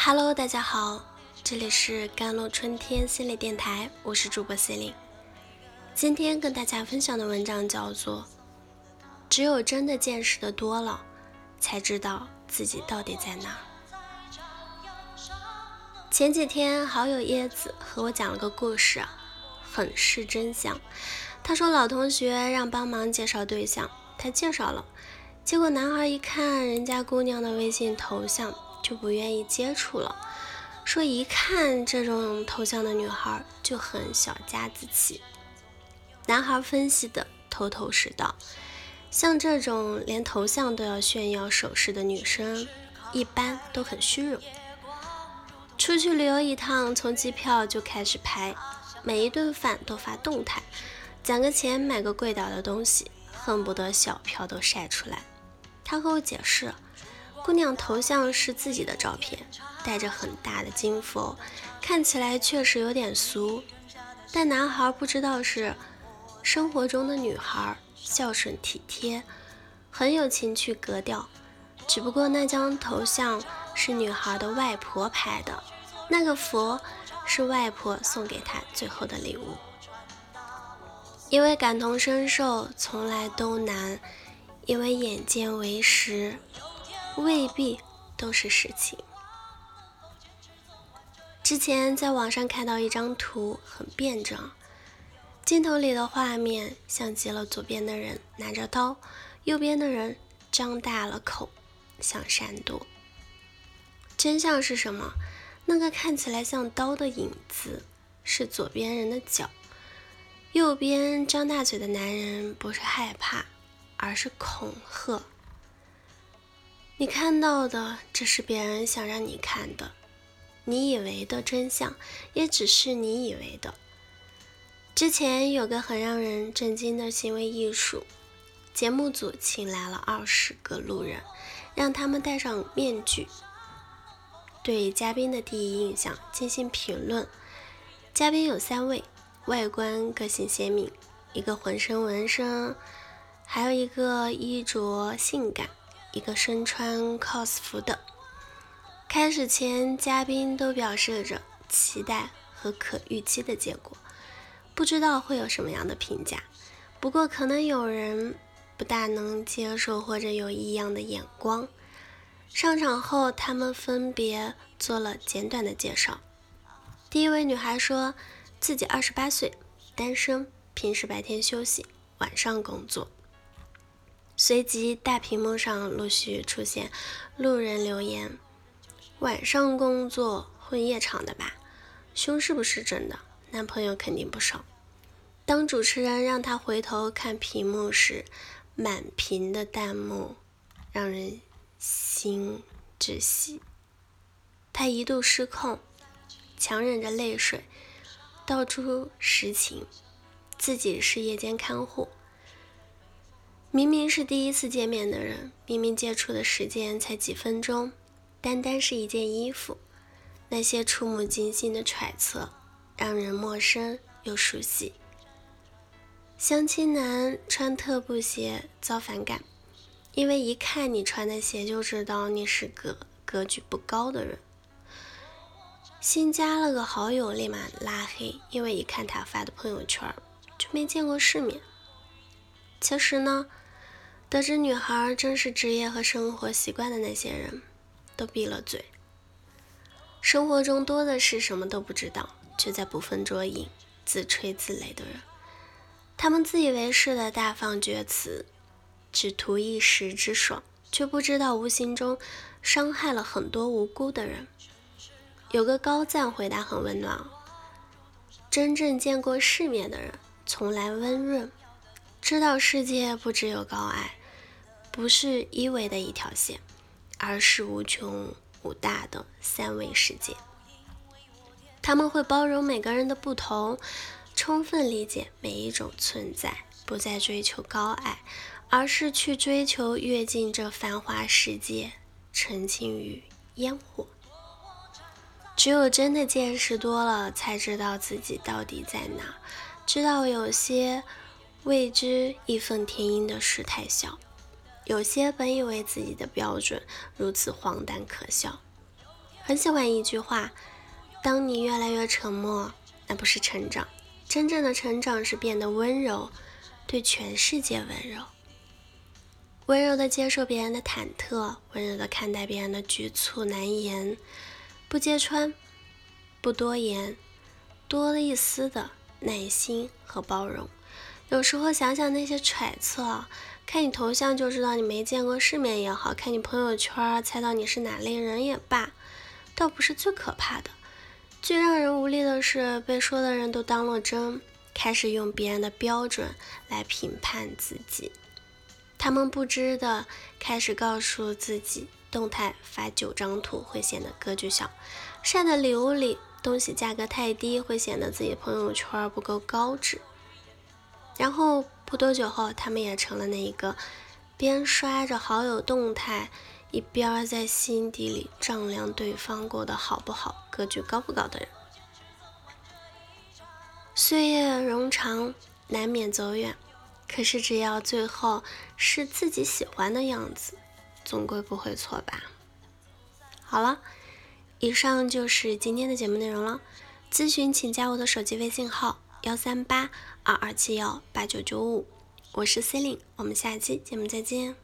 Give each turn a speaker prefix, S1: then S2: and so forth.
S1: Hello，大家好，这里是甘露春天心理电台，我是主播 C 琳。今天跟大家分享的文章叫做《只有真的见识的多了，才知道自己到底在哪》。前几天好友叶子和我讲了个故事，很是真相。他说老同学让帮忙介绍对象，他介绍了，结果男孩一看人家姑娘的微信头像。就不愿意接触了，说一看这种头像的女孩就很小家子气。男孩分析的头头是道，像这种连头像都要炫耀手势的女生，一般都很虚荣。出去旅游一趟，从机票就开始拍，每一顿饭都发动态，攒个钱买个贵点的东西，恨不得小票都晒出来。他和我解释。姑娘头像是自己的照片，戴着很大的金佛，看起来确实有点俗。但男孩不知道是生活中的女孩孝顺体贴，很有情趣格调。只不过那张头像是女孩的外婆拍的，那个佛是外婆送给她最后的礼物。因为感同身受从来都难，因为眼见为实。未必都是实情。之前在网上看到一张图，很辩证。镜头里的画面像极了左边的人拿着刀，右边的人张大了口想闪躲。真相是什么？那个看起来像刀的影子是左边人的脚，右边张大嘴的男人不是害怕，而是恐吓。你看到的，只是别人想让你看的；你以为的真相，也只是你以为的。之前有个很让人震惊的行为艺术，节目组请来了二十个路人，让他们戴上面具，对嘉宾的第一印象进行评论。嘉宾有三位，外观个性鲜明，一个浑身纹身，还有一个衣着性感。一个身穿 cos 服的。开始前，嘉宾都表示着期待和可预期的结果，不知道会有什么样的评价。不过，可能有人不大能接受，或者有异样的眼光。上场后，他们分别做了简短的介绍。第一位女孩说自己二十八岁，单身，平时白天休息，晚上工作。随即，大屏幕上陆续出现路人留言：“晚上工作混夜场的吧？胸是不是真的？男朋友肯定不少。”当主持人让他回头看屏幕时，满屏的弹幕让人心窒息。他一度失控，强忍着泪水道出实情：自己是夜间看护。明明是第一次见面的人，明明接触的时间才几分钟，单单是一件衣服，那些触目惊心的揣测，让人陌生又熟悉。相亲男穿特步鞋遭反感，因为一看你穿的鞋就知道你是个格局不高的人。新加了个好友立马拉黑，因为一看他发的朋友圈就没见过世面。其实呢，得知女孩真实职业和生活习惯的那些人，都闭了嘴。生活中多的是什么都不知道，却在捕风捉影、自吹自擂的人。他们自以为是的大放厥词，只图一时之爽，却不知道无形中伤害了很多无辜的人。有个高赞回答很温暖：真正见过世面的人，从来温润。知道世界不只有高矮，不是一维的一条线，而是无穷无大的三维世界。他们会包容每个人的不同，充分理解每一种存在，不再追求高矮，而是去追求跃进这繁华世界，沉浸于烟火。只有真的见识多了，才知道自己到底在哪，知道有些。未知义愤填膺的事太小，有些本以为自己的标准如此荒诞可笑，很喜欢一句话：当你越来越沉默，那不是成长，真正的成长是变得温柔，对全世界温柔，温柔的接受别人的忐忑，温柔的看待别人的局促难言，不揭穿，不多言，多了一丝的耐心和包容。有时候想想那些揣测，看你头像就知道你没见过世面也好看你朋友圈猜到你是哪类人也罢。倒不是最可怕的，最让人无力的是被说的人都当了真，开始用别人的标准来评判自己。他们不知的开始告诉自己，动态发九张图会显得格局小，晒的礼物里东西价格太低会显得自己朋友圈不够高质。然后不多久后，他们也成了那一个边刷着好友动态。一边在心底里丈量对方过得好不好、格局高不高的人。岁月冗长，难免走远，可是只要最后是自己喜欢的样子，总归不会错吧？好了，以上就是今天的节目内容了。咨询请加我的手机微信号：幺三八二二七幺八九九五，我是 C e l i n e 我们下期节目再见。